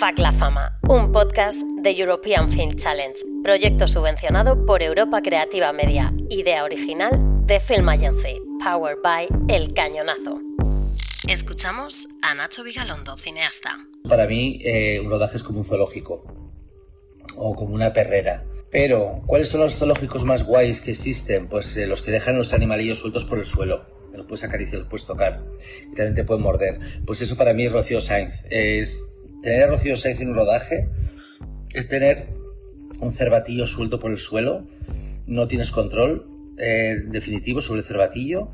FAC La Fama, un podcast de European Film Challenge, proyecto subvencionado por Europa Creativa Media, idea original de Film Agency, powered by El Cañonazo. Escuchamos a Nacho Vigalondo, cineasta. Para mí, eh, un rodaje es como un zoológico o como una perrera. Pero, ¿cuáles son los zoológicos más guays que existen? Pues eh, los que dejan los animalillos sueltos por el suelo. Los puedes acariciar, los puedes tocar. Y también te pueden morder. Pues eso para mí es Rocío Sainz. Es tener a Rocío Sainz en un rodaje es tener un cervatillo suelto por el suelo. No tienes control eh, definitivo sobre el cervatillo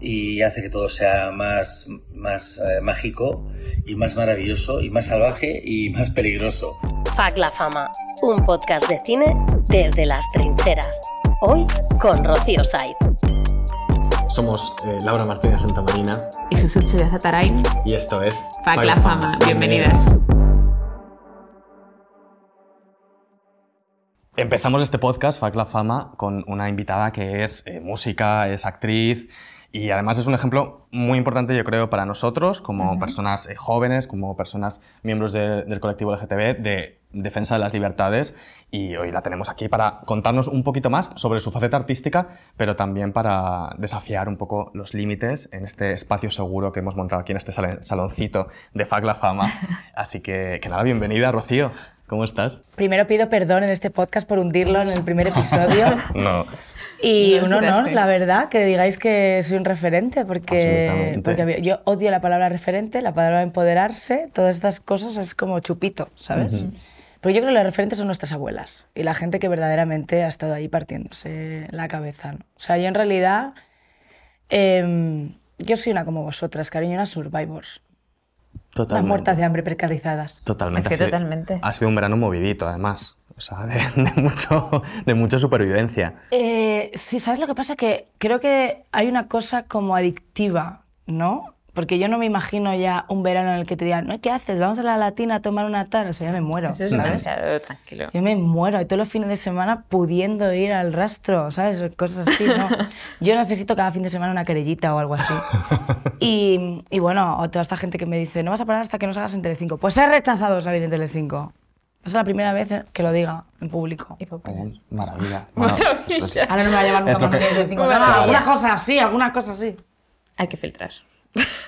y hace que todo sea más, más eh, mágico y más maravilloso y más salvaje y más peligroso. FAC La Fama, un podcast de cine desde las trincheras. Hoy con Rocío Said. Somos eh, Laura Martínez Santamarina y Jesús Chávez Zatarain. y esto es FAC La Fama. Bienvenidas. Empezamos este podcast, FAC La Fama, con una invitada que es eh, música, es actriz y además es un ejemplo muy importante, yo creo, para nosotros como personas eh, jóvenes, como personas miembros de- del colectivo LGTB, de defensa de las libertades. Y hoy la tenemos aquí para contarnos un poquito más sobre su faceta artística, pero también para desafiar un poco los límites en este espacio seguro que hemos montado aquí en este sal- saloncito de FAC La Fama. Así que, que nada, bienvenida, Rocío. ¿Cómo estás? Primero pido perdón en este podcast por hundirlo en el primer episodio. No. Y No un honor, la verdad, que digáis que soy un referente, porque, porque yo odio la palabra referente, la palabra empoderarse, todas estas cosas es como chupito, ¿sabes? Pero yo creo que los referentes son nuestras abuelas y la gente que verdaderamente ha estado ahí partiéndose la cabeza. ¿no? O sea, yo en realidad, em, yo soy una como vosotras, cariño, una survivors. Las Totalmente. muertas de hambre precarizadas. Totalmente. Es que ha sido- totalmente. Ha sido un verano movidito, además. O sea, de, de mucho, de mucha supervivencia. Eh, sí, ¿sabes lo que pasa? Que creo que hay una cosa como adictiva, ¿no? Porque yo no me imagino ya un verano en el que te digan, "¿No? ¿qué haces? Vamos a la latina a tomar una tal. O sea, yo me muero, Eso es ¿sabes? demasiado tranquilo. Yo me muero. Y todos los fines de semana pudiendo ir al rastro, ¿sabes? Cosas así, ¿no? Yo necesito cada fin de semana una querellita o algo así. Y, y bueno, o toda esta gente que me dice, no vas a parar hasta que no salgas en Telecinco. Pues he rechazado salir en Telecinco. Es la primera vez que lo diga en público. Maravilla. Bueno, eso es- Ahora no me va a llevar nunca más que- a Telecinco. No, Maravilla. alguna cosa así, alguna cosa así. Hay que filtrar.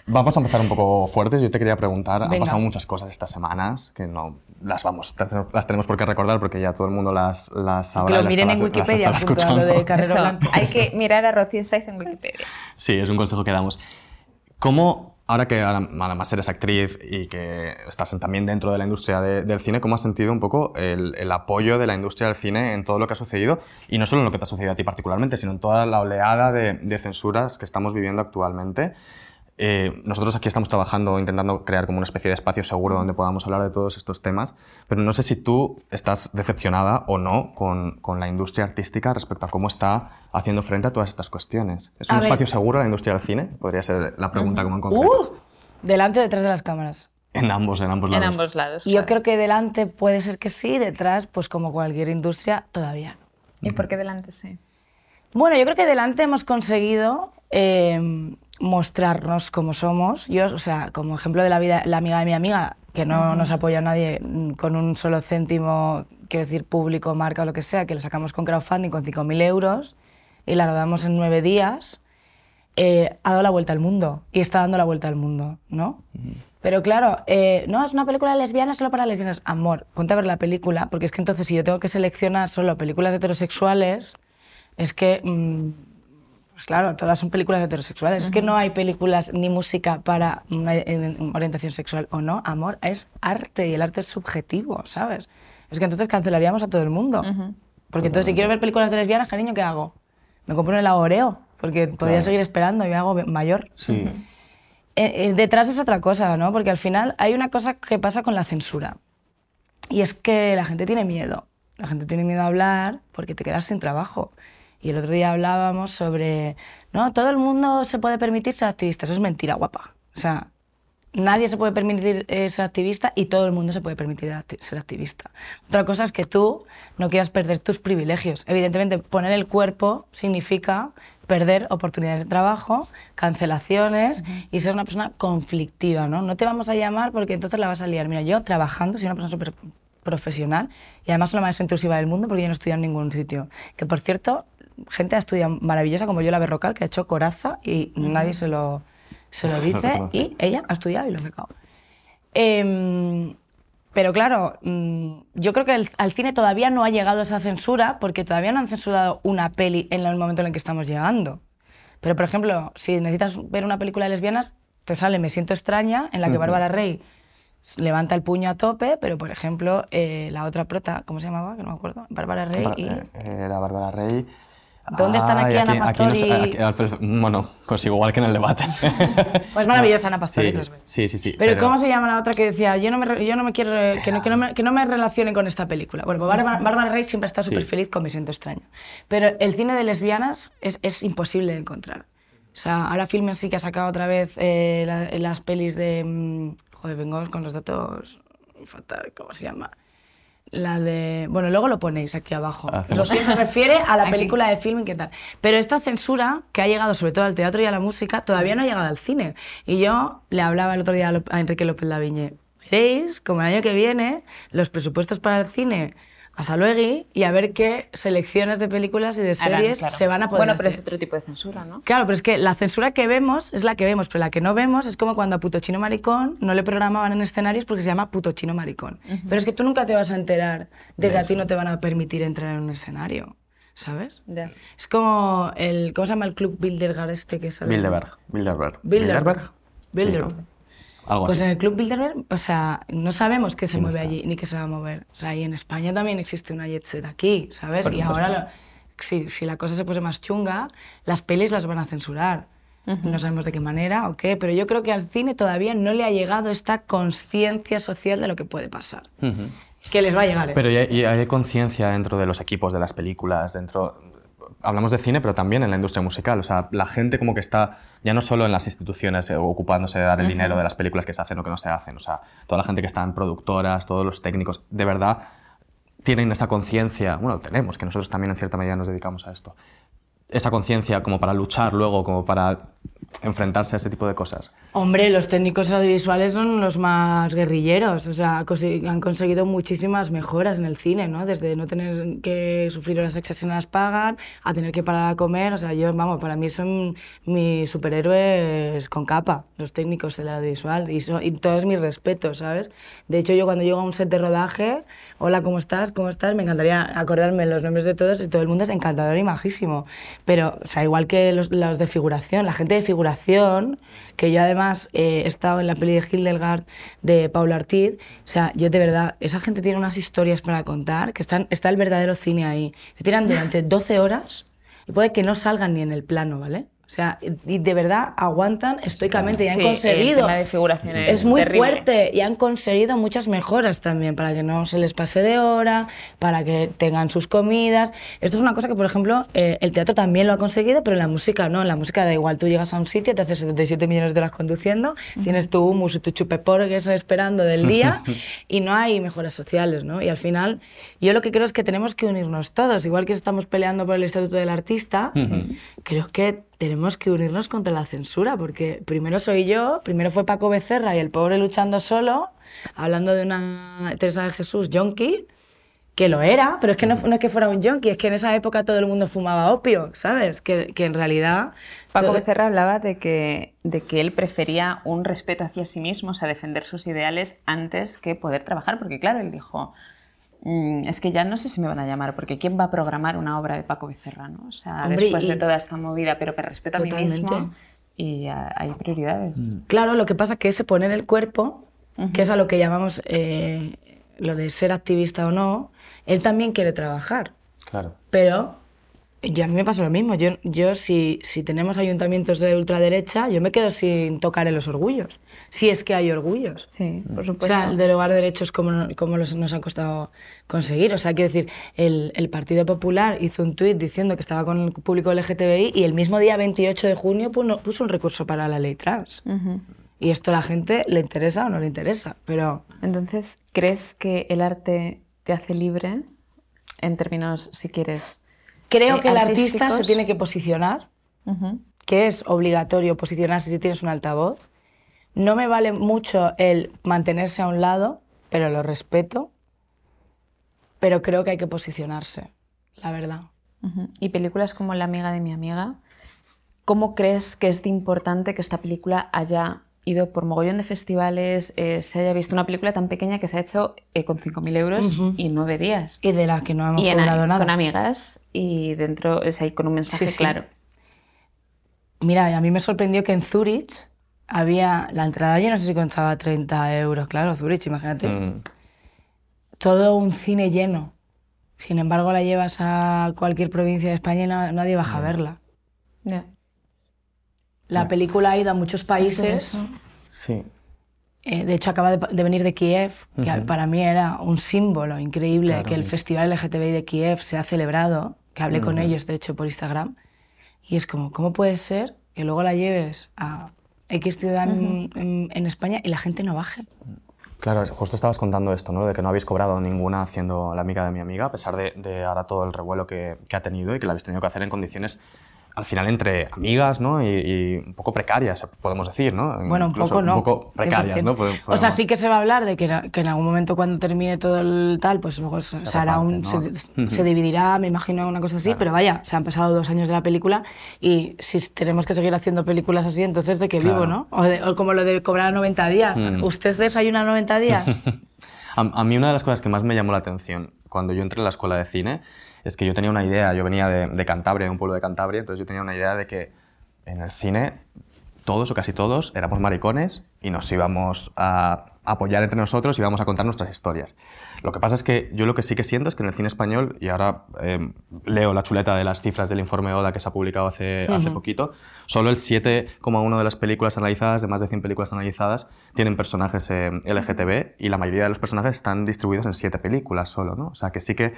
Vamos a empezar un poco fuertes. Yo te quería preguntar, han Venga. pasado muchas cosas estas semanas que no las vamos, las tenemos por qué recordar porque ya todo el mundo las, las sabrá. Que lo las miren en las Wikipedia, junto a lo de. Carrero Eso, Blanco. hay que mirar a Rocío Saiz en Wikipedia. Sí, es un consejo que damos. ¿Cómo, ahora que además eres actriz y que estás también dentro de la industria de- del cine, cómo has sentido un poco el, el apoyo de la industria del cine en todo lo que ha sucedido? Y no solo en lo que te ha sucedido a ti particularmente, sino en toda la oleada de, de censuras que estamos viviendo actualmente. Eh, nosotros aquí estamos trabajando, intentando crear como una especie de espacio seguro donde podamos hablar de todos estos temas, pero no sé si tú estás decepcionada o no con, con la industria artística respecto a cómo está haciendo frente a todas estas cuestiones. ¿Es A un ver. espacio seguro la industria del cine? Podría ser la pregunta como en concreto. ¡Uh! Delante o detrás de las cámaras. En ambos, en ambos En lados. ambos lados. Y yo claro. creo que delante puede ser que sí, detrás, pues como cualquier industria, todavía no. ¿Y por qué delante sí? Bueno, yo creo que delante hemos conseguido eh, mostrarnos como somos. Yo, o sea, como ejemplo de la vida, la amiga de mi amiga, que no nos apoya a nadie con un solo céntimo, quiero decir, público, marca o lo que sea, que le sacamos con crowdfunding con 5.000 euros y la rodamos en nueve días, eh, ha dado la vuelta al mundo y está dando la vuelta al mundo, ¿no? Pero claro, eh, no, es una película lesbiana solo para lesbianas. Amor, ponte a ver la película, porque es que entonces si yo tengo que seleccionar solo películas heterosexuales, es que, mm, pues claro, todas son películas heterosexuales. Es que no hay películas ni música para una orientación sexual o no. Amor, es arte y el arte es subjetivo, ¿sabes? Es que entonces cancelaríamos a todo el mundo. Porque entonces si quiero ver películas de lesbianas, cariño, ¿qué hago? Me compro un helado Oreo, porque podría seguir esperando y me hago mayor. Sí. Eh, eh, detrás es otra cosa, ¿no? Porque al final hay una cosa que pasa con la censura. Y es que la gente tiene miedo. La gente tiene miedo a hablar porque te quedas sin trabajo. Y el otro día hablábamos sobre, no, todo el mundo se puede permitir ser activista. Eso es mentira, guapa. O sea, nadie se puede permitir eh, ser activista y todo el mundo se puede permitir ser activista. Otra cosa es que tú no quieras perder tus privilegios. Evidentemente, poner el cuerpo significa perder oportunidades de trabajo, cancelaciones y ser una persona conflictiva, ¿no? No te vamos a llamar porque entonces la vas a liar. Mira, yo trabajando soy una persona súper profesional y además soy la más intrusiva del mundo porque yo no he estudiado en ningún sitio. Que por cierto, gente ha estudiado maravillosa como yo, la Berrocal, que ha hecho coraza y nadie se lo, se lo dice y ella ha estudiado y lo ha sacado. Em, pero claro, mm, yo creo que el- al cine todavía no ha llegado esa censura porque todavía no han censurado una peli en el momento en el que estamos llegando. Pero, por ejemplo, si necesitas ver una película de lesbianas, te sale Me siento extraña, en la que Bárbara Rey levanta el puño a tope, pero, por ejemplo, eh, la otra prota, ¿cómo se llamaba? Que no me acuerdo. Bárbara Rey Bar- y... eh, Era Bárbara Rey. ¿Dónde están aquí Ana no Pastor sé, y- aquí Alfredo- bueno, pues igual que en el debate. Pues maravillosa Ana Pastor. sí, sí, sí, sí. Pero, ¿cómo se llama la otra que decía, yo no me, yo no me quiero, que no, que, no me, que no me relacione con esta película? Bueno, pues Bárbara, Bárbara Rey siempre está súper feliz con Me siento extraño. Pero el cine de lesbianas es, es imposible de encontrar. O sea, ahora Filmes sí que ha sacado otra vez eh, la- las pelis de... mm, Joder, vengo con los datos fatal, ¿cómo se llama? La de... Bueno, luego lo ponéis aquí abajo. Lo que se refiere a la película de filming, ¿qué tal? Pero esta censura, que ha llegado sobre todo al teatro y a la música, todavía no ha llegado al cine. Y yo le hablaba el otro día a Enrique López Laviñe, veréis, como el año que viene, los presupuestos para el cine hasta luego y a ver qué selecciones de películas y de Harán, series claro. se van a poder Bueno, pero es otro tipo de censura, ¿no? Claro, pero es que la censura que vemos es la que vemos, pero la que no vemos es como cuando a Puto Chino Maricón no le programaban en escenarios porque se llama Puto Chino Maricón. Pero es que tú nunca te vas a enterar de que a ti no te van a permitir entrar en un escenario, ¿sabes? Ya. Es como el, ¿cómo se llama el club Bilderberg este que sale? Bilderberg. Bilderberg. Bilderberg. Sí, Bilderberg. ¿no? Algo Pues así. en el Club Bilderberg, o sea, no sabemos qué se ¿Quién mueve está? allí ni qué se va a mover. O sea, y en España también existe una jet set aquí, ¿sabes? Y ahora, lo- si, si la cosa se pone más chunga, las pelis las van a censurar. No sabemos de qué manera o qué, pero yo creo que al cine todavía no le ha llegado esta conciencia social de lo que puede pasar. Que les va a llegar, ¿eh? Pero ya, hay conciencia dentro de los equipos de las películas, dentro... Hablamos de cine, pero también en la industria musical. O sea, la gente como que está ya no solo en las instituciones eh, ocupándose de dar el dinero de las películas que se hacen o que no se hacen. O sea, toda la gente que está en productoras, todos los técnicos, de verdad tienen esa conciencia, bueno, tenemos, que nosotros también en cierta medida nos dedicamos a esto, esa conciencia como para luchar luego, como para enfrentarse a ese tipo de cosas. Hombre, los técnicos audiovisuales son los más guerrilleros, o sea, han conseguido muchísimas mejoras en el cine, ¿no? Desde no tener que sufrir horas las pagan, a tener que parar a comer, o sea, yo, vamos, para mí son mis superhéroes con capa, los técnicos del audiovisual, y, son- y todos mis respetos, ¿sabes? De hecho, yo cuando llego a un set de rodaje, hola, ¿cómo estás? ¿Cómo estás? Me encantaría acordarme los nombres de todos y todo el mundo es encantador y majísimo, pero, o sea, igual que los, los de figuración, la gente de figuración, que yo además eh, he estado en la peli de Hildegard de Paula Ortiz, o sea, yo de verdad, esa gente tiene unas historias para contar, que están, está el verdadero cine ahí. Se tiran durante 12 horas y puede que no salgan ni en el plano, ¿vale? O sea, y de verdad aguantan estoicamente y han Sí, el conseguido. tema de figuración es es muy terrible. fuerte y han conseguido muchas mejoras también para que no se les pase de hora, para que tengan sus comidas. Esto es una cosa que, por ejemplo, eh, el teatro también lo ha conseguido, pero en la música no. En la música da igual, tú llegas a un sitio, te haces 77 millones de horas conduciendo, tienes tu humus y tu chupeporgues esperando del día y no hay mejoras sociales, ¿no? Y al final, yo lo que creo es que tenemos que unirnos todos, igual que estamos peleando por el Estatuto del Artista, creo que tenemos que unirnos contra la censura, porque primero soy yo, primero fue Paco Becerra y el pobre luchando solo, hablando de una Teresa de Jesús yonki, que lo era, pero es que no, no es que fuera un yonki, es que en esa época todo el mundo fumaba opio, ¿sabes? Que, que en realidad... Paco Becerra hablaba de que, de que él prefería un respeto hacia sí mismo, o sea, defender sus ideales antes que poder trabajar, porque claro, él dijo, "Mm, es que ya no sé si me van a llamar, porque ¿quién va a programar una obra de Paco Becerra? ¿no? O sea, Hombre, después y- de toda esta movida, pero me respeto a mí mismo y ah, hay prioridades. Claro, lo que pasa es que ese poner el cuerpo, que es a lo que llamamos eh, lo de ser activista o no, él también quiere trabajar. Claro. Pero yo, a mí me pasa lo mismo. Yo, yo si, si tenemos ayuntamientos de ultraderecha, yo me quedo sin tocar en los orgullos. Si es que hay orgullos. Sí, por O supuesto. sea, el derogar derechos como, como los, nos ha costado conseguir. O sea, quiero decir, el, el Partido Popular hizo un tuit diciendo que estaba con el público LGTBI y el mismo día 28 de junio puno- puso un recurso para la ley trans. Ujú. Y esto a la gente le interesa o no le interesa, pero Entonces, ¿crees que el arte te hace libre en términos, si quieres? Creo eh, que el artista se tiene que posicionar, que es obligatorio posicionarse si tienes un altavoz. No me vale mucho el mantenerse a un lado, pero lo respeto. Pero creo que hay que posicionarse, la verdad. Y películas como La amiga de mi amiga, ¿cómo crees que es de importante que esta película haya ido por mogollón de festivales, eh, se haya visto una película tan pequeña que se ha hecho eh, con 5.000 euros y nueve días? Y de la que no hemos y en- nada. con amigas y dentro, o sea, y con un mensaje Sí, sí. claro. Mira, a mí me sorprendió que en Zurich había la entrada, yo no sé si costaba 30 euros, claro, Zurich, imagínate. Mm. Todo un cine lleno. Sin embargo, la llevas a cualquier provincia de España y na- nadie baja a verla. Ya. La película ha ido a muchos países. Sí. eh, de hecho, acaba de, de venir de Kiev, que para mí era un símbolo increíble que el Festival LGTBI de Kiev se ha celebrado, que hablé con ellos, de hecho, por Instagram. Y es como, ¿cómo puede ser que luego la lleves a X ciudad en, en- en España y la gente no baje? Claro, justo estabas contando esto, ¿no? De que no habéis cobrado ninguna haciendo la amiga de mi amiga, a pesar de, de ahora todo el revuelo que, que ha tenido y que la habéis tenido que hacer en condiciones, al final, entre amigas, ¿no? Y, y un poco precarias, podemos decir, ¿no? Bueno, un Incluso poco no. Un poco precarias, 100%. ¿no? Podemos- O sea, sí que se va a hablar de que, en- que en algún momento cuando termine todo el tal, pues luego se, se hará un, reparte, se, se dividirá, me imagino, una cosa así, pero vaya, se han pasado dos años de la película y si tenemos que seguir haciendo películas así, entonces ¿de qué vivo, Claro. no? O, de- o como lo de cobrar 90 días. Mm. ¿Usted desayuna 90 días? A, a mí una de las cosas que más me llamó la atención cuando yo entré en la escuela de cine es que yo tenía una idea, yo venía de, Cantabria, de un pueblo de Cantabria, entonces yo tenía una idea de que en el cine todos o casi todos éramos maricones y nos íbamos a apoyar entre nosotros y íbamos a contar nuestras historias. Lo que pasa es que yo lo que sí que siento es que en el cine español, y ahora eh, leo la chuleta de las cifras del informe ODA que se ha publicado hace, hace poquito, solo el 7,1 de las películas analizadas, de más de 100 películas analizadas, tienen personajes eh, LGTB y la mayoría de los personajes están distribuidos en 7 películas solo, ¿no? O sea que sí que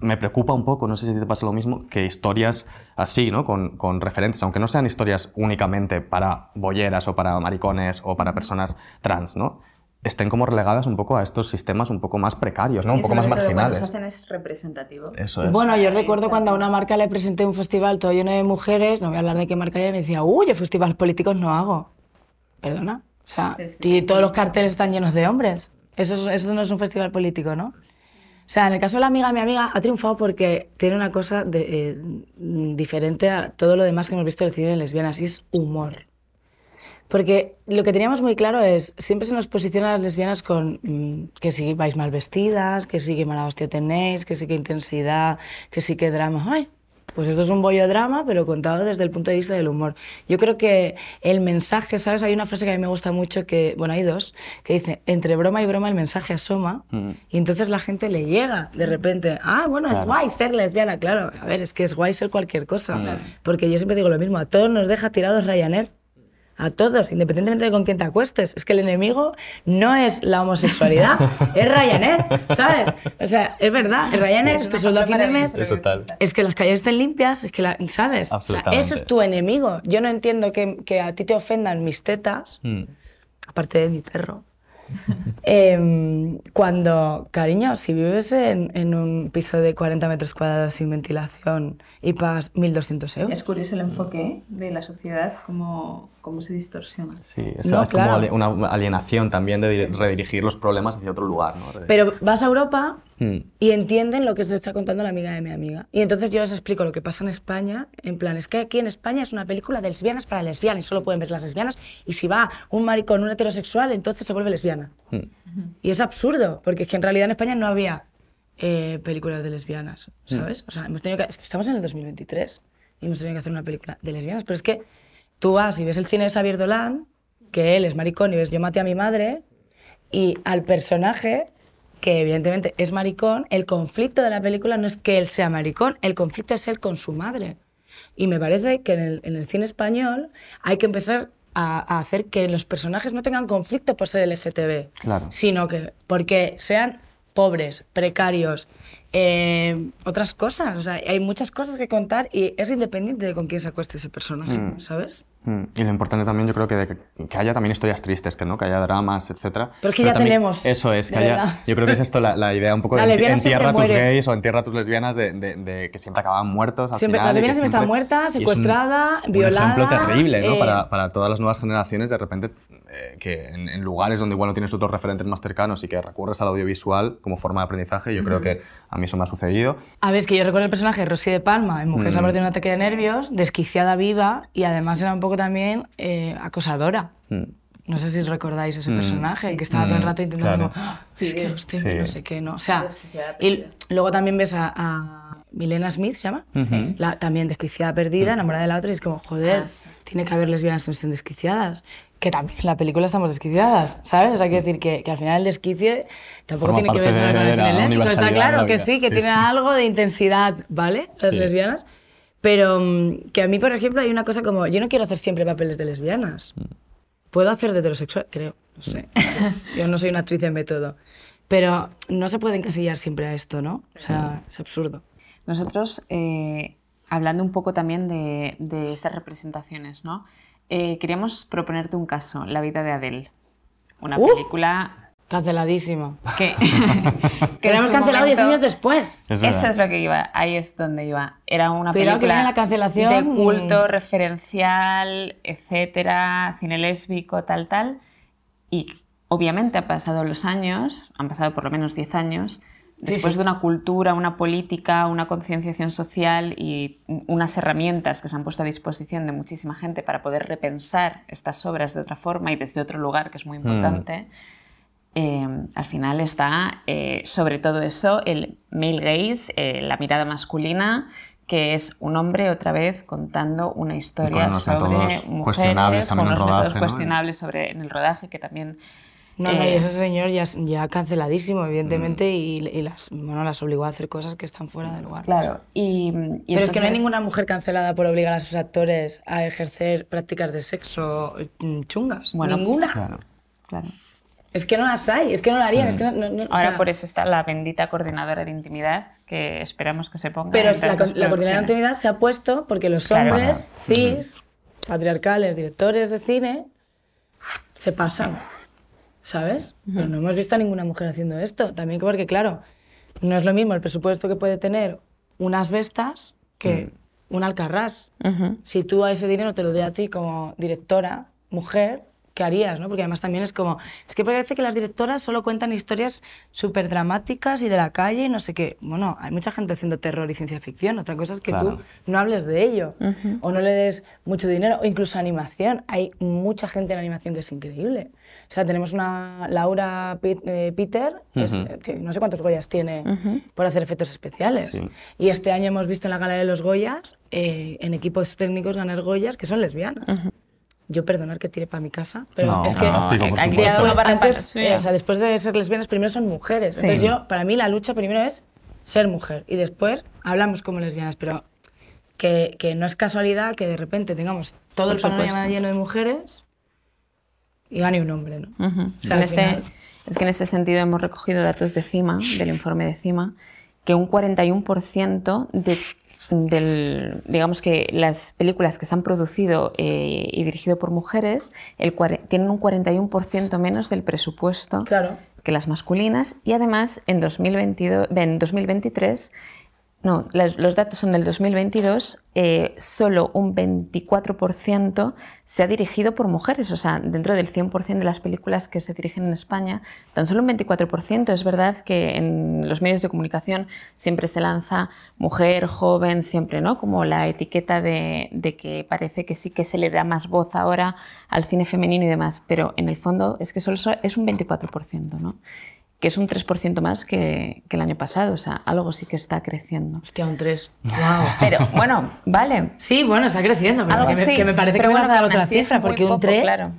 me preocupa un poco, no sé si te pasa lo mismo, que historias así, ¿no? Con, con referentes, aunque no sean historias únicamente para bolleras o para maricones o para personas trans, ¿no? Estén como relegadas un poco a estos sistemas un poco más precarios, ¿no? Un poco más marginales. es representativo. Eso es. Bueno, yo recuerdo cuando a una marca le presenté un festival todo lleno de mujeres, no voy a hablar de qué marca y me decía, uy, yo festivales políticos no hago. Perdona. O sea, y todos los carteles están llenos de hombres. Eso, es- eso no es un festival político, ¿no? O sea, en el caso de la amiga, mi amiga ha triunfado porque tiene una cosa de, eh, diferente a todo lo demás que hemos visto del cine de lesbianas y es humor. Porque lo que teníamos muy claro es, siempre se nos posiciona a las lesbianas con mm, que si vais mal vestidas, que sí que mala hostia tenéis, que sí que intensidad, que sí que drama. ¡Ay! Pues esto es un bollo drama, pero contado desde el punto de vista del humor. Yo creo que el mensaje, ¿sabes? Hay una frase que a mí me gusta mucho, que, bueno, hay dos, que dice, entre broma y broma el mensaje asoma, y entonces la gente le llega de repente, ah, bueno, es guay ser lesbiana, claro. A ver, es que es guay ser cualquier cosa. Porque yo siempre digo lo mismo, a todos nos deja tirados Ryanair. A todos, independientemente de con quién te acuestes. Es que el enemigo no es la homosexualidad, es Ryanair, ¿sabes? O sea, es verdad, es Ryanair, es tu sueldo a fin de mes. Es que las calles estén limpias, es que, la- ¿sabes? O sea, Absolutamente. ese es tu enemigo. Yo no entiendo que, que a ti te ofendan mis tetas, Mm. aparte de mi perro. Em, cuando, cariño, si vives en, en un piso de 40 metros cuadrados sin ventilación y pagas 1.200 euros. Es curioso el enfoque de la sociedad, cómo, cómo se distorsiona. Sí, No, es claro. como una alienación también de dir- redirigir los problemas hacia otro lugar, ¿no? Pero vas a Europa Mm. y entienden lo que te está contando la amiga de mi amiga. Y entonces yo les explico lo que pasa en España, en plan, es que aquí en España es una película de lesbianas para lesbianas, y solo pueden ver las lesbianas, y si va un maricón, un heterosexual, entonces se vuelve lesbiana. Mm. Y es absurdo, porque es que en realidad en España no había eh, películas de lesbianas, ¿sabes? O sea, hemos tenido que, es que estamos en el 2023 y hemos tenido que hacer una película de lesbianas, pero es que tú vas y ves el cine de Xavier Dolan, que él es maricón y ves Yo maté a mi madre, y al personaje, que evidentemente es maricón, el conflicto de la película no es que él sea maricón, el conflicto es él con su madre. Y me parece que en el, en el cine español hay que empezar a, a hacer que los personajes no tengan conflicto por ser LGTB, Claro. sino que porque sean pobres, precarios, eh, otras cosas. O sea, hay muchas cosas que contar y es independiente de con quién se acueste ese personaje, ¿sabes? Mm, Y lo importante también, yo creo que, de que, haya también historias tristes, que, ¿no? que haya dramas, etc. Pero es que ya tenemos, Eso es, que de haya, verdad. yo creo que es esto la, la idea un poco La de entierra a tus muere. gays o entierra a tus lesbianas de, de- de que siempre acaban muertos al Siempre- final. la y que lesbiana siempre está siempre- muerta, y es un- secuestrada, un violada, ejemplo terrible, ¿no? eh, Para, para todas las nuevas generaciones, de repente, eh, que en, en lugares donde igual no tienes otros referentes más cercanos y que recurres al audiovisual como forma de aprendizaje, yo creo que a mí eso me ha sucedido. A ver, es que yo recuerdo el personaje de Rosy de Palma en Mm. Mujer se ha perdido un ataque de nervios, desquiciada viva y además era un poco también eh, acosadora. Mm. No sé si recordáis ese personaje, que estaba todo el rato intentando claro. como, "Ah, es que usted Sí. no sé qué, ¿no? O sea, y luego también ves a, a Milena Smith, ¿se llama? La, también desquiciada perdida, enamorada de la otra, y es como, joder, tiene que haber lesbianas que no estén desquiciadas. Que también en la película estamos desquiciadas, ¿sabes? O sea, hay que decir que, que al final el desquicie tampoco Forma tiene que ver solo con el Está claro la que sí, que Sí, tiene sí. algo de intensidad, ¿vale? Las Sí. lesbianas. Pero mm, que a mí, por ejemplo, hay una cosa como, yo no quiero hacer siempre papeles de lesbianas. Puedo hacer de heterosexual, creo, no sé. Yo no soy una actriz de método. Pero no se puede encasillar siempre a esto, ¿no? O sea, es absurdo. Nosotros, eh, hablando un poco también de, de estas representaciones, ¿no? Eh, queríamos proponerte un caso, La vida de Adele. Una ¡Uh! película Canceladísimo. que... Que su cancelado 10 momento- años después. Es Eso es lo que iba, ahí es donde iba. Era una Cuidado que película viene la cancelación. de culto, referencial, etcétera, cine lésbico, tal, tal. Y obviamente han pasado los años, han pasado por lo menos 10 años, después sí. de una cultura, una política, una concienciación social y unas herramientas que se han puesto a disposición de muchísima gente para poder repensar estas obras de otra forma y desde otro lugar, que es muy importante. Eh, al final está eh, sobre todo eso el male gaze, eh, la mirada masculina, que es un hombre otra vez contando una historia sobre mujeres, cuestionables con en métodos rodaje, ¿no? cuestionables sobre en el rodaje que también No, no, y eh, ese señor ya, ya canceladísimo, evidentemente, y, y las, bueno, las obligó a hacer cosas que están fuera de lugar. claro y, y Pero es que no hay entonces- ninguna mujer cancelada por obligar a sus actores a ejercer prácticas de sexo mm, chungas. Bueno, ninguna. Claro. claro. Es que no las hay, es que no lo harían. Es que no, no- no- o ahora sea, por eso está la bendita coordinadora de intimidad que esperamos que se ponga Pero la, la coordinadora de intimidad se ha puesto porque los Claro. hombres cis, patriarcales, directores de cine, se pasan. ¿Sabes? Pero no hemos visto a ninguna mujer haciendo esto. También porque, claro, no es lo mismo el presupuesto que puede tener unas vestas que un alcarrás. Si tú a ese dinero te lo doy a ti como directora, mujer, ¿qué harías? ¿no? Porque además también es como, es que parece que las directoras solo cuentan historias súper dramáticas y de la calle y no sé qué. Bueno, hay mucha gente haciendo terror y ciencia ficción. Otra cosa es que Claro. tú no hables de ello o no le des mucho dinero o incluso animación. Hay mucha gente en animación que es increíble. O sea, tenemos una Laura Pit- eh, Peter, es- tiene- no sé cuántos Goyas tiene por hacer efectos especiales. Sí. Y este año hemos visto en la gala de los Goyas, eh, en equipos técnicos ganar Goyas que son lesbianas. Yo perdonar que tire para mi casa, pero No, es que fantástico, por supuesto. antes, eh, o sea, después de ser lesbianas, primero son mujeres. Sí. Entonces yo, para mí la lucha primero es ser mujer y después hablamos como lesbianas, pero que, que no es casualidad que de repente tengamos todo el Por panorama supuesto. lleno de mujeres y gane un hombre, ¿no? Ujú. O sea, En al este- es que en este sentido hemos recogido datos de CIMA, del informe de CIMA, que un 41% de, del, digamos que las películas que se han producido eh, y dirigido por mujeres el tienen un 41% menos del presupuesto Claro. que las masculinas y además en, 2022, en 2023, no, los datos son del 2022, eh, solo un 24% se ha dirigido por mujeres, o sea, dentro del 100% de las películas que se dirigen en España, tan solo un 24%. Es verdad que en los medios de comunicación siempre se lanza mujer, joven, siempre, ¿no? Como la etiqueta de, de que parece que sí que se le da más voz ahora al cine femenino y demás, pero en el fondo es que solo so- es un 24%, ¿no? Que es un 3% más que, que el año pasado, o sea, algo sí que está creciendo. Hostia, un 3. Wow. Pero bueno, vale. Sí, bueno, está creciendo, pero Algo que, me, sí, que me parece pero que me vas a dar otra cifra, porque un poco, 3... claro.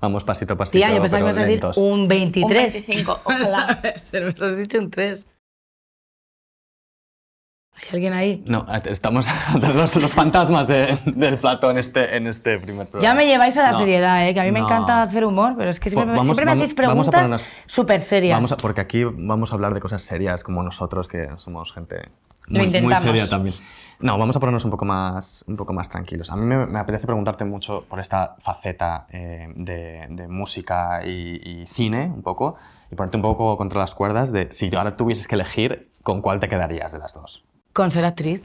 Vamos pasito a pasito. Tía, yo pensaba que ibas a decir un 23. Un 25, ojalá. Pero me has dicho un 3. ¿Hay alguien ahí? No, estamos los, los fantasmas de- del plato en este, en este primer programa. Ya me lleváis a la No, seriedad, ¿eh? que a mí me no. encanta hacer humor, pero es que siempre, me- Vamos- siempre me vamos- hacéis vamos a preguntas súper serias. Vamos a- porque aquí vamos a hablar de cosas serias como nosotros, que somos gente Lo muy, muy seria también. No, vamos a ponernos un poco más, un poco más tranquilos. A mí me, me apetece preguntarte mucho por esta faceta eh, de, de música y, y cine, un poco, y ponerte un poco contra las cuerdas de si ahora tuvieses que elegir, ¿con cuál te quedarías de las dos? Con ser actriz.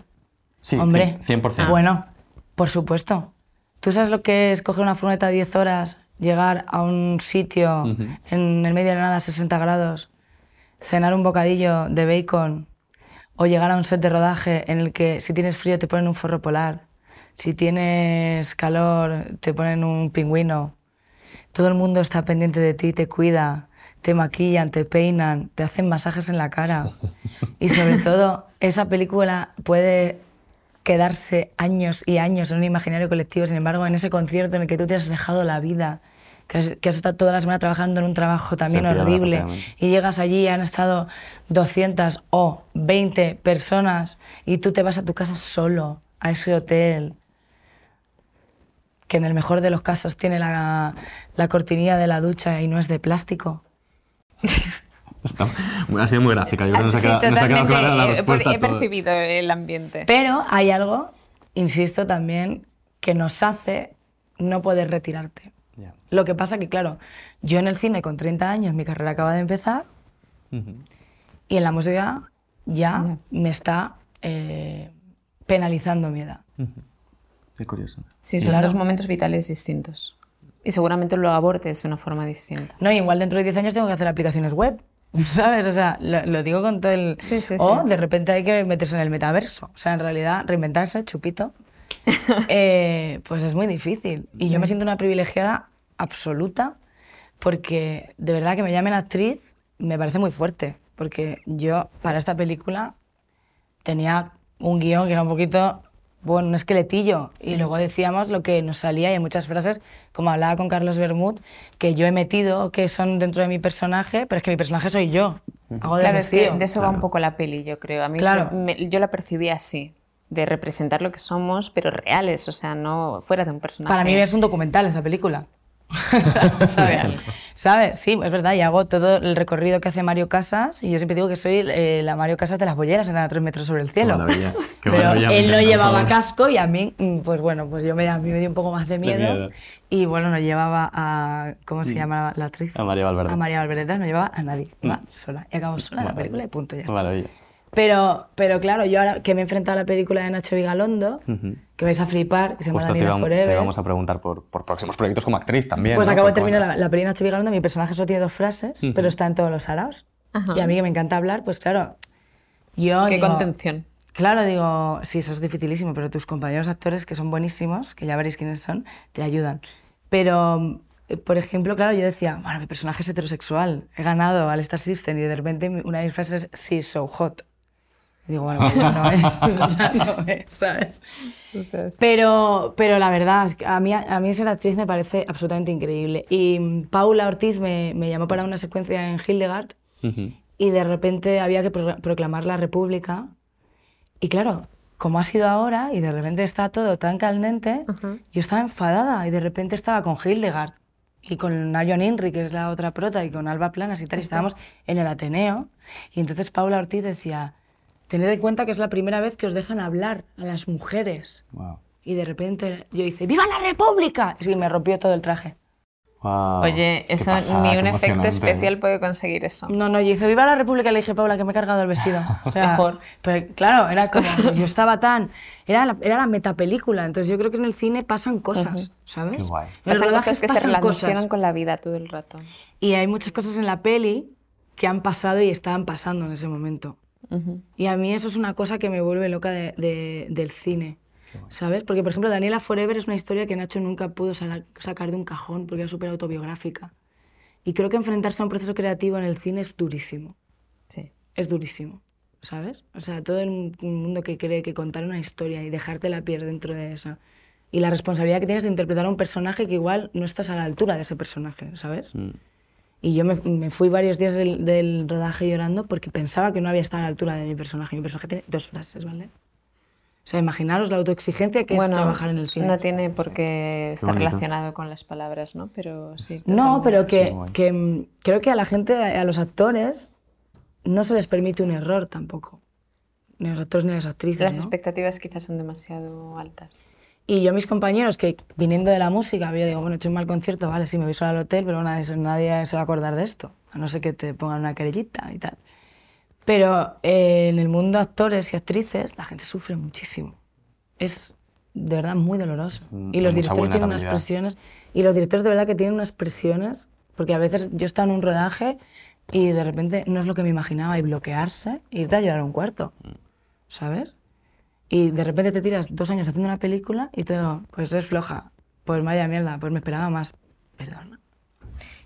Sí, Hombre. 100%. Bueno, por supuesto. ¿Tú sabes lo que es coger una furgoneta 10 horas, llegar a un sitio en el medio de la nada, 60 grados, cenar un bocadillo de bacon o llegar a un set de rodaje en el que si tienes frío te ponen un forro polar, si tienes calor te ponen un pingüino, todo el mundo está pendiente de ti, te cuida, te maquillan, te peinan, te hacen masajes en la cara. Y sobre todo, esa película puede quedarse años y años en un imaginario colectivo. Sin embargo, en ese concierto en el que tú te has dejado la vida, que has, que has estado toda la semana trabajando en un trabajo también horrible, y llegas allí y han estado 200 o 20 personas y tú te vas a tu casa solo, a ese hotel, que en el mejor de los casos tiene la, la cortinilla de la ducha y no es de plástico. Está- ha sido muy gráfica, yo creo que nos ha Sí, quedado, nos ha quedado clara la he- respuesta. He todo. percibido el ambiente. Pero hay algo, insisto también, que nos hace no poder retirarte. Lo que pasa que, claro, yo en el cine con 30 años, mi carrera acaba de empezar, y en la música ya me está eh, penalizando mi edad. Qué curioso. Sí, son Claro. dos momentos vitales distintos. Y seguramente lo abordes de una forma distinta. No, igual dentro de 10 años tengo que hacer aplicaciones web, ¿sabes? O sea, lo, lo digo con todo el... Sí, sí, o sí. de repente hay que meterse en el metaverso. O sea, en realidad, reinventarse, chupito, eh, pues es muy difícil. Y yo me siento una privilegiada absoluta porque de verdad que me llamen actriz me parece muy fuerte. Porque yo, para esta película, tenía un guion que era un poquito, bueno, un esqueletillo. Y luego decíamos lo que nos salía y hay muchas frases, como hablaba con Carlos Bermud, que yo he metido, que son dentro de mi personaje, pero es que mi personaje soy yo. Hago de Claro, es que de eso va un poco la peli, yo creo. A mí Claro. se- me- yo la percibí así, de representar lo que somos, pero reales, o sea, no fuera de un personaje. Para mí es un documental esa película. ¿Sabes? Sí, es verdad. Y hago todo el recorrido que hace Mario Casas. Y yo siempre digo que soy eh, la Mario Casas de las bolleras, en a tres metros sobre el cielo. maravilla, qué Pero maravilla, él no llevaba casco y a mí, mm, pues bueno, pues yo me, a mí me dio un poco más de miedo. miedo. Y bueno, no llevaba a. ¿Cómo se llama la actriz? A María Valverde. A María Valverde, no llevaba a nadie. Iba sola. Y acabó sola la Maravilla. película y punto, ya está. Maravilla. Pero, pero claro, yo ahora que me he enfrentado a la película de Nacho Vigalondo, que vais a flipar, que se llama íbamos, Forever. te íbamos a preguntar por, por próximos proyectos como actriz también. Pues ¿no? acabo de terminar la, la peli de Nacho Vigalondo, mi personaje solo tiene dos frases, pero está en todos los araos. Ajá. Y a mí que me encanta hablar, pues claro, yo Qué digo- contención. Claro, digo, sí, eso es dificilísimo, pero tus compañeros actores, que son buenísimos, que ya veréis quiénes son, te ayudan. Pero, eh, por ejemplo, claro, yo decía, bueno, mi personaje es heterosexual, he ganado al Star System y de repente una de mis frases es, sí, so hot. Digo, bueno, pues ya no es, ya no es, ¿sabes? Pero, pero la verdad, es que a mí, a mí ser actriz me parece absolutamente increíble. Y Paula Ortiz me, me llamó para una secuencia en Hildegard y de repente había que pro- proclamar la República. Y claro, como ha sido ahora y de repente está todo tan candente, yo estaba enfadada y de repente estaba con Hildegard y con Nayon Inri, que es la otra prota, y con Alba Planas y tal, y estábamos en el Ateneo. Y entonces Paula Ortiz decía, tened en cuenta que es la primera vez que os dejan hablar a las mujeres. Wow. Y de repente yo hice, ¡Viva la República! Y me rompió todo el traje. Wow. Oye, eso pasada, ni un efecto especial puede conseguir eso. No, no, yo hice Viva la República y le dije, Paula, que me he cargado el vestido. O sea, Mejor. Pero claro, era como, yo estaba tan, era la, era la metapelícula, entonces yo creo que en el cine pasan cosas, ¿sabes? Qué guay. Pasan cosas que se pasan relacionan cosas. con la vida todo el rato. Y hay muchas cosas en la peli que han pasado y estaban pasando en ese momento. Y a mí eso es una cosa que me vuelve loca de- de- del cine, ¿sabes? Porque, por ejemplo, Daniela Forever es una historia que Nacho nunca pudo sacar de un cajón porque era súper autobiográfica. Y creo que enfrentarse a un proceso creativo en el cine es durísimo. Sí. Es durísimo, ¿sabes? O sea, todo el mundo que cree que contar una historia y dejarte la piel dentro de esa. Y la responsabilidad que tienes de interpretar a un personaje que igual no estás a la altura de ese personaje, ¿sabes? Y yo me, me fui varios días del, del rodaje llorando porque pensaba que no había estado a la altura de mi personaje. Mi personaje tiene dos frases, ¿vale? O sea, imaginaros la autoexigencia que es trabajar en el cine. no tiene por qué estar relacionado con las palabras, ¿no? Pero sí. No, pero que, que, mm, creo que a la gente, a los actores, no se les permite un error tampoco. ni a los actores ni a las actrices. Las ¿no? expectativas quizás son demasiado altas. Y yo, mis compañeros, que viniendo de la música, yo digo, bueno, he hecho un mal concierto, vale, sí, me voy solo al hotel, pero nadie, nadie se va a acordar de esto, a no ser que te pongan una querellita y tal. Pero eh, en el mundo actores y actrices, la gente sufre muchísimo. Es de verdad muy doloroso. Mm, Y los directores tienen unas presiones, y los directores de verdad que tienen unas presiones, porque a veces yo estaba en un rodaje y de repente no es lo que me imaginaba, y bloquearse, e irte a llorar a un cuarto, ¿sabes? Y de repente te tiras dos años haciendo una película y todo, pues es floja, pues vaya mierda, pues me esperaba más. Perdón.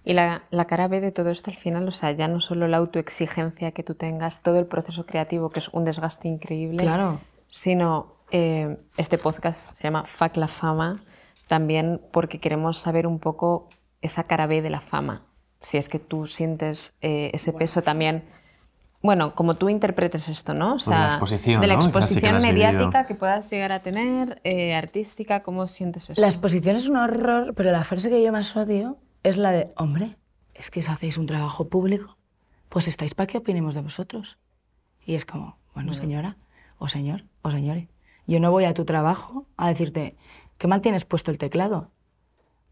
Y la, la cara B de todo esto al final, o sea, ya no solo la autoexigencia que tú tengas, todo el proceso creativo, que es un desgaste increíble, Claro. sino eh, este podcast se llama Fuck la fama, también porque queremos saber un poco esa cara B de la fama. Si es que tú sientes eh, ese peso también. Bueno, como tú interpretes esto, ¿no? O Pues de la sea, exposición, de la que exposición vivido. mediática que puedas llegar a tener, eh, artística, ¿cómo sientes eso? La exposición es un horror, pero la frase que yo más odio es la de, hombre, es que si hacéis un trabajo público, pues estáis para que opinemos de vosotros. Y es como, bueno, señora, o señor, o señores, yo no voy a tu trabajo a decirte, qué mal tienes puesto el teclado.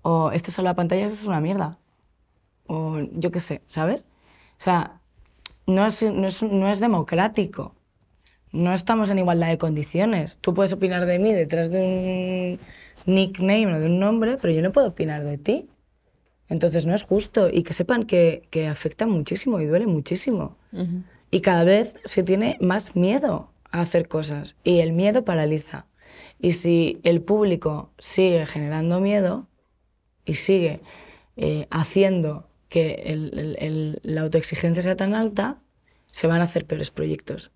O este solo la pantalla, esto es una mierda. O yo qué sé, ¿sabes? O sea, no es, no es, no es democrático. No estamos en igualdad de condiciones. Tú puedes opinar de mí detrás de un nickname o de un nombre, pero yo no puedo opinar de ti. Entonces no es justo. Y que sepan que, que afecta muchísimo y duele muchísimo. Y cada vez se tiene más miedo a hacer cosas. Y el miedo paraliza. Y si el público sigue generando miedo y sigue eh, haciendo que el- el- el- la autoexigencia sea tan alta, se van a hacer peores proyectos.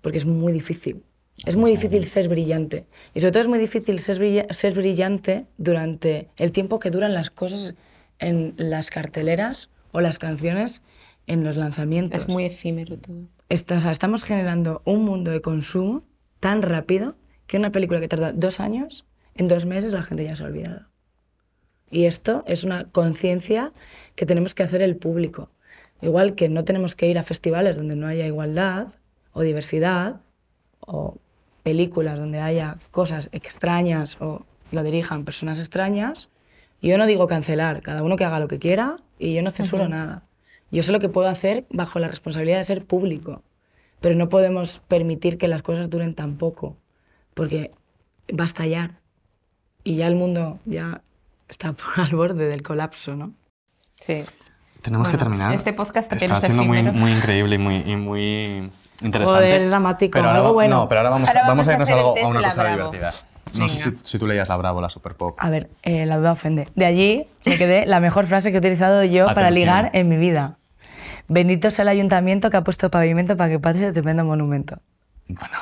Porque es muy difícil. Es muy difícil ser brillante. Y sobre todo es muy difícil ser, brilla- ser brillante durante el tiempo que duran las cosas en las carteleras o las canciones en los lanzamientos. Es muy efímero todo. Esta- o sea, estamos generando un mundo de consumo tan rápido que una película que tarda dos años, en dos meses la gente ya se ha olvidado. Y esto es una conciencia que tenemos que hacer el público. Igual que no tenemos que ir a festivales donde no haya igualdad o diversidad, o películas donde haya cosas extrañas o lo dirijan personas extrañas, yo no digo cancelar, cada uno que haga lo que quiera y yo no censuro nada. Yo sé lo que puedo hacer bajo la responsabilidad de ser público, pero no podemos permitir que las cosas duren tan poco, porque va a estallar y ya el mundo ya está por al borde del colapso, ¿no? Sí. Tenemos que Bueno, terminar. este podcast Está es siendo muy, muy increíble y muy, y muy interesante. Joder, dramático, Pero ahora algo va- bueno. No, pero ahora vamos, Ahora vamos vamos a irnos a, algo, a una cosa Bravo. divertida. No sé si, si tú leías la Bravo, la Super Pop. A ver, eh, la duda ofende. De allí me quedé la mejor frase que he utilizado yo para Atención. ligar en mi vida. Bendito sea el ayuntamiento que ha puesto pavimento para que pase este tremendo monumento. Bueno,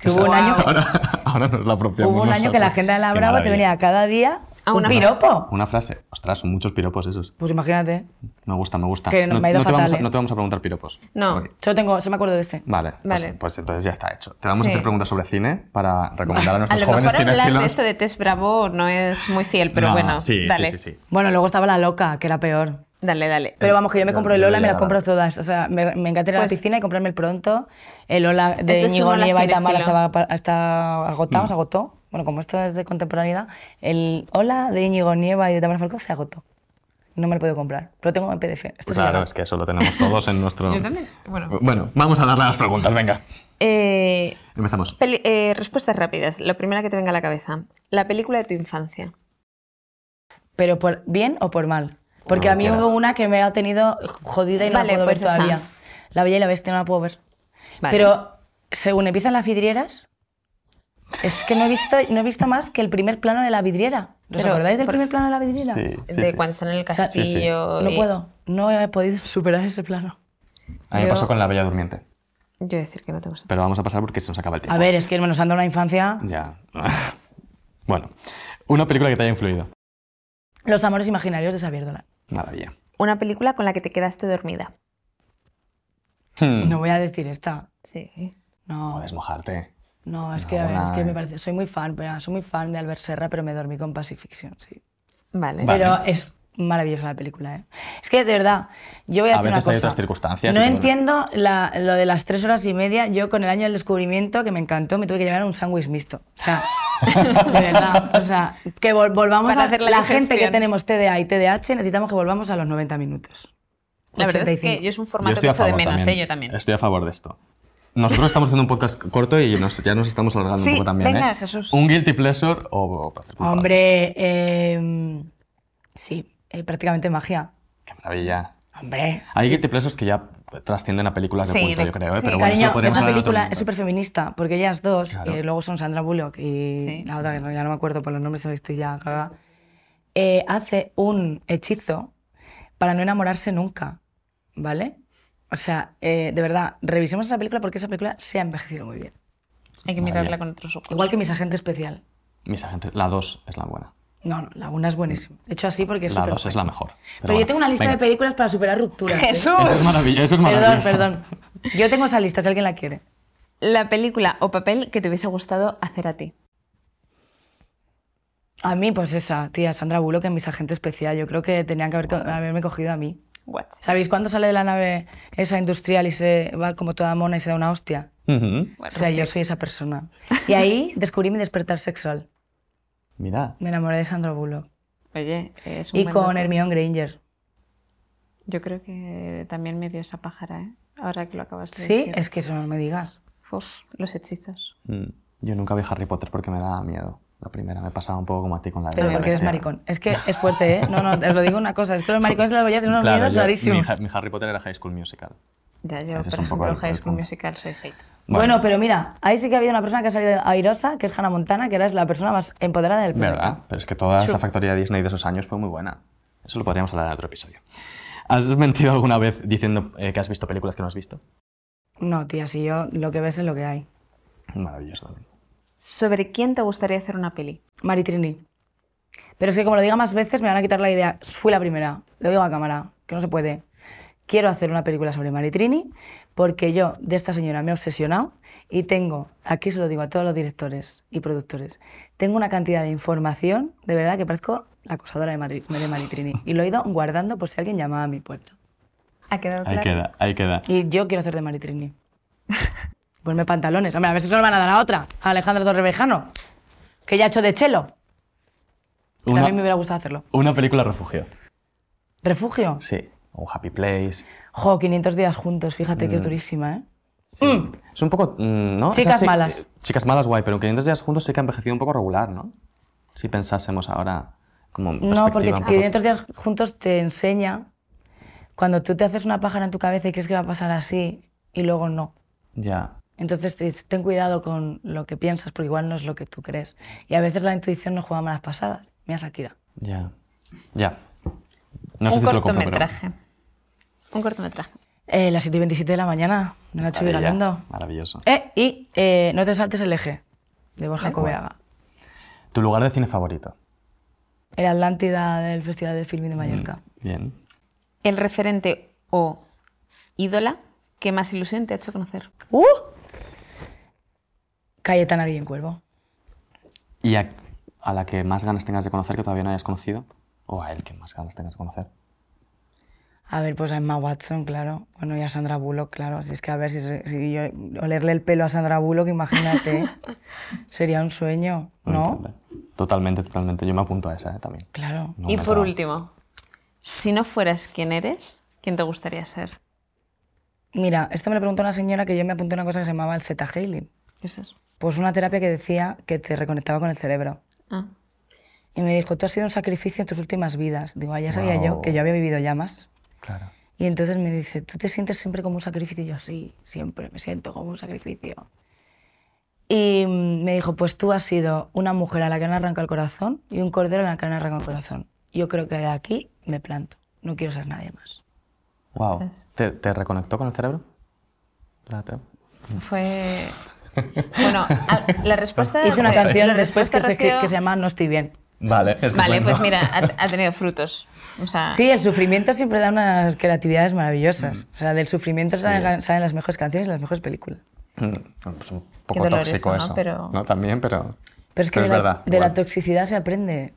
Que hubo un año, ahora, ahora nos la hubo un año que la agenda de la Qué Brava te venía cada día Ah, un una piropo. Una frase. Ostras, son muchos piropos esos. Pues imagínate. Me gusta, me gusta. Que no, me ha ido no te vamos a, fatal, ¿eh? no te vamos a preguntar piropos. No. Ok. Solo tengo, se me acuerdo de ese. Vale, pues- Vale. Pues, entonces ya está hecho. Te vamos Sí. a hacer preguntas sobre cine para recomendar a A nuestros lo jóvenes mejor hablar de esto de Tess Bravo no es muy fiel, pero No, bueno, sí, dale. sí, sí, sí. Bueno, luego estaba la loca, que era peor. Dale, dale. Pero vamos, que yo me yo- compro el yo Lola y me las compro todas. O sea, me, me encanta ir a la Pues- piscina y comprarme el pronto. El Lola de Íñigo Nieva y Tamara estaba, está agotado, Mm. se agotó. Bueno, como esto es de contemporaneidad, el Hola de Íñigo Nieva y de Tamara Falcón se agotó. No me lo puedo comprar, pero tengo en PDF. Esto es Claro, es que eso lo tenemos todos en nuestro... Yo también. Bueno. Bueno, vamos a darle a las preguntas, venga. Eh, Empezamos. peli- eh, respuestas rápidas. La primera que te venga a la cabeza. La película de tu infancia. Pero por bien o por mal. Porque a mí quieras. hubo una que me ha tenido jodida y no Vale, la puedo pues ver esa. todavía. La Bella y la Bestia no la puedo ver. Vale. Pero según empiezan las vidrieras, es que no he visto, no he visto más que el primer plano de la vidriera. ¿Os acordáis del por- primer plano de la vidriera? Sí, sí, de sí. cuando están en el sea, sí, sí. castillo. No y- puedo, no he podido superar ese plano. A mí me Yo- pasó con La Bella Durmiente. Yo decir que no te gusta. Pero vamos a pasar porque se nos acaba el tiempo. A ver, es que nos han dado una infancia. Ya. bueno, una película que te haya influido. Los amores imaginarios de Xavier Dolan. Maravilla. Una película con la que te quedaste dormida. Hmm, No voy a decir esta. Sí. No, Puedes mojarte. No, es que, a ver, es que me parece, soy muy fan, pero soy muy fan de Albert Serra, pero me dormí con Pacifiction, sí. Vale. Vale. Pero es maravillosa la película, ¿eh? Es que, de verdad, yo voy a, A decir una veces hay cosa. otras circunstancias No ¿no? entiendo la- lo de las tres horas y media. Yo, con el año del descubrimiento, que me encantó, me tuve que llevar un sándwich mixto. O sea, de verdad. O sea, que vol- volvamos Para a... hacer la La, gente que tenemos TDA y TDAH necesitamos que volvamos a los 90 minutos. La verdad es que 85. yo es un formato que a echo de menos, también. ¿eh? Yo también. Estoy a favor de esto. Nosotros estamos haciendo un podcast corto y nos- ya nos estamos alargando Sí, un poco también. venga, ¿eh? Jesús. Un guilty pleasure o, o placer culpable. Hombre, eh, sí, eh, prácticamente magia. Qué maravilla. Hombre. Hay guilty pleasures que ya trascienden a películas de Sí, culto, de- yo creo, ¿eh? sí. pero bueno, Cariño, eso esa película es súper feminista, porque ellas dos, Claro. que luego son Sandra Bullock y Sí. la otra, que no- ya no me acuerdo por los nombres, estoy ya cagada, eh, hace un hechizo para no enamorarse nunca, ¿vale? O sea, eh, de verdad, revisemos esa película porque esa película se ha envejecido muy bien. Hay que Maravilla. mirarla con otros ojos. Igual que Mis Agente Especial. Mis agentes, la 2 es la buena. No, no, la una es buenísima. De hecho, así porque es La súper 2 es la mejor. Pero, yo bueno, tengo una lista venga. de películas para superar rupturas. ¿eh? Eso es maravilloso. Eso es Perdón, maravilloso. perdón. Yo tengo esa lista, si alguien la quiere. La película o papel que te hubiese gustado hacer a ti. A mí, pues esa, tía, Sandra Bullock en Mis Agente Especial. Yo creo que tenían que haber, co- haberme cogido a mí. What? ¿Sabéis cuándo sale de la nave esa industrial y se va como toda mona y se da una hostia? Ujú. O sea, yo soy esa persona. Y ahí descubrí mi despertar sexual. Mira, Me enamoré de Sandra Bullock. Oye, es un Y con dato. Hermione Granger. Yo creo que también me dio esa pájara, ¿eh? Ahora que lo acabas de Sí, decir. es que eso no me digas. Uf, los hechizos. mm, yo nunca vi Harry Potter porque me daba miedo. La primera me pasaba un poco como a ti con la de Pero porque eres maricón. Es que es fuerte, ¿eh? No, no, te lo digo una cosa. Es que los maricones de las boyas tienen unos Claro, miedos yo- rarísimos. Mi, mi Harry Potter era High School Musical. Ya, yo, Ese es por ejemplo, el- High School punto. Musical soy hate. Bueno, pero mira, ahí sí que ha habido una persona que ha salido airosa, que es Hannah Montana, que era la persona más empoderada del planeta. ¿Verdad? Pero es que toda esa factoría Disney de esos años fue muy buena. Eso lo podríamos hablar en otro episodio. ¿Has mentido alguna vez diciendo eh, que has visto películas que no has visto? No, tía, si yo lo que ves es lo que hay. Maravilloso también. ¿Sobre quién te gustaría hacer una peli? Maritrini. Pero es que como lo diga más veces me van a quitar la idea. Fui la primera. Lo digo a cámara, que no se puede. Quiero hacer una película sobre Maritrini porque yo de esta señora me he obsesionado y tengo, aquí se lo digo a todos los directores y productores, tengo una cantidad de información, de verdad, que parezco la acosadora de, Madri- de Maritrini. Y lo he ido guardando por si alguien llamaba a mi puerta. ¿Ha quedado Ahí claro? queda, ahí queda. Y yo quiero hacer de Maritrini. Ponme pantalones. Hombre, a ver si se nos van a dar a otra. A Alejandro Torrevejano, que ya ha hecho de chelo. Que Una, También me hubiera gustado hacerlo. una película refugio. ¿Refugio? Sí. Un Happy Place. Jo, 500 días juntos, fíjate que es durísima, ¿eh? Es un poco, mm, ¿no? Chicas sí- malas. eh, chicas malas, guay, pero 500 días juntos sí que ha envejecido un poco regular, ¿no? Si pensásemos ahora como en No, porque poco- 500 días juntos te enseña cuando tú te haces una pájara en tu cabeza y crees que va a pasar así y luego no. Ya. Entonces te dice, ten cuidado con lo que piensas porque igual no es lo que tú crees. Y a veces la intuición nos juega malas pasadas. Mira Shakira. Ya. Ya. No sé un si te lo compro, pero... cortometraje. Un cortometraje. Eh, las 7 y 27 de la mañana, de Nacho Vigalondo. Maravilloso. Eh, y eh, No te saltes el eje, de Borja Coveaga. ¿Tu lugar de cine favorito? El Atlántida del Festival de Filming de Mallorca. Bien. El referente o ídola que más ilusión te ha hecho conocer. ¡Uh! Cayetana Guillén Cuervo. ¿Y a, a la que más ganas tengas de conocer que todavía no hayas conocido? ¿O a él que más ganas tengas de conocer? A ver, pues a Emma Watson, claro. Bueno, y a Sandra Bullock, claro. Si es que a ver, si, se- si yo olerle el pelo a Sandra Bullock, imagínate. sería un sueño, ¿no? Totalmente, totalmente. Yo me apunto a esa eh, también. Claro. No y por último, si no fueras quien eres, ¿quién te gustaría ser? Mira, esto me lo preguntó una señora que yo me apunté a una cosa que se llamaba el Z-Healing. ¿Qué es eso? Pues una terapia que decía que te reconectaba con el cerebro. Ah, Y me dijo, tú has sido un sacrificio en tus últimas vidas. Digo, ah, ya sabía yo que yo había vivido ya más. Claro. Y entonces me dice, ¿tú te sientes siempre como un sacrificio? Y yo, sí, siempre me siento como un sacrificio. Y me dijo, pues tú has sido una mujer a la que han arrancado el corazón y un cordero a la que han arrancado el corazón. Yo creo que de aquí me planto. No quiero ser nadie más. Wow. ¿Te, te reconectó con el cerebro? La fue... Bueno, a- la respuesta... Hice una canción la después que respuesta se, que, Rocío- que se llama No estoy bien. Vale, Vale, pues mira, ha, ha tenido frutos. O sea, Sí, el sufrimiento siempre da unas creatividades maravillosas. O sea, del sufrimiento salen, salen las mejores canciones y las mejores películas. Mm, pues un poco tóxico ¿no? eso. Pero- No, también, pero... Pero es que de, la, verdad. de la toxicidad se aprende.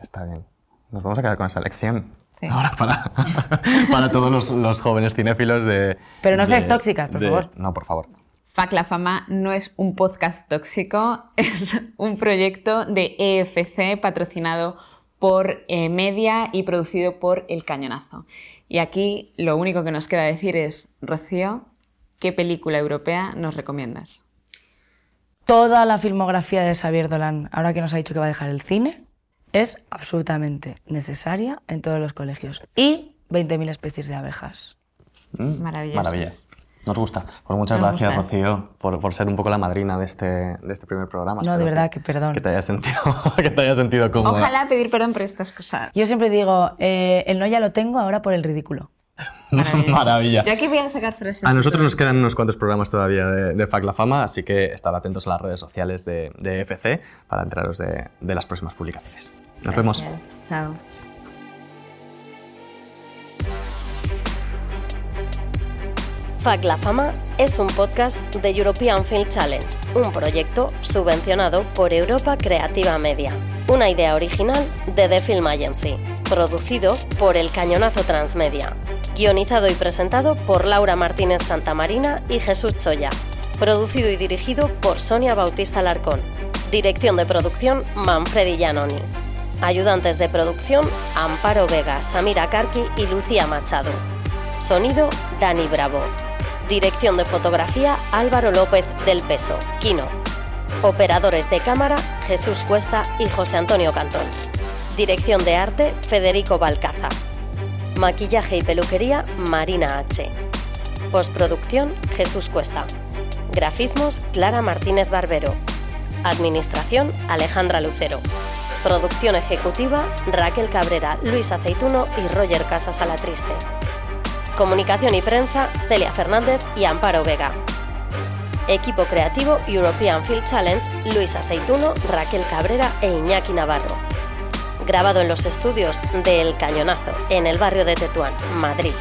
Está bien. Nos vamos a quedar con esa lección. Sí. Ahora para, para todos los, los jóvenes cinéfilos de... Pero no de- seáis tóxicas, por de- favor. No, por favor. Fac La Fama no es un podcast tóxico, es un proyecto de EFC patrocinado por eh, Media y producido por El Cañonazo. Y aquí lo único que nos queda decir es, Rocío, ¿qué película europea nos recomiendas? Toda la filmografía de Xavier Dolan, ahora que nos ha dicho que va a dejar el cine, es absolutamente necesaria en todos los colegios. Y 20.000 especies de abejas. Mm, Maravilloso. Maravilla. Nos gusta. Pues muchas Nos gracias, gusta. Rocío, por, por ser un poco la madrina de este, de este primer programa. No, de Espero verdad, que perdón. Que te hayas sentido, que te hayas sentido cómoda. Ojalá pedir perdón por estas cosas. Yo siempre digo, eh, el no ya lo tengo ahora por el ridículo. Maravilloso. Maravilla. Yo aquí voy a sacar frases. A nosotros nos quedan unos cuantos programas todavía de, de FAC La Fama, así que estad atentos a las redes sociales de, de FC para enteraros de, de las próximas publicaciones. Nos vemos. Gracias. Chao. FAC La Fama es un podcast de European Film Challenge, un proyecto subvencionado por Europa Creativa Media, una idea original de The Film Agency, producido por El Cañonazo Transmedia, guionizado y presentado por Laura Martínez Santamarina y Jesús Choya, producido y dirigido por Sonia Bautista Larcón, dirección de producción Manfredi Giannoni. Ayudantes de producción Amparo Vega, Samira Karki y Lucía Machado. Sonido Dani Bravo. Dirección de fotografía Álvaro López del Peso, Kino. Operadores de cámara Jesús Cuesta y José Antonio Cantón. Dirección de arte Federico Balcaza. Maquillaje y peluquería Marina H. Postproducción Jesús Cuesta. Grafismos Clara Martínez Barbero. Administración Alejandra Lucero. Producción ejecutiva Raquel Cabrera, Luis Aceituno y Roger Casas Alatriste. Comunicación y prensa Celia Fernández y Amparo Vega. Equipo creativo European Film Challenge Luis Aceituno, Raquel Cabrera e Iñaki Navarro. Grabado en los estudios de El Cañonazo, en el barrio de Tetuán, Madrid.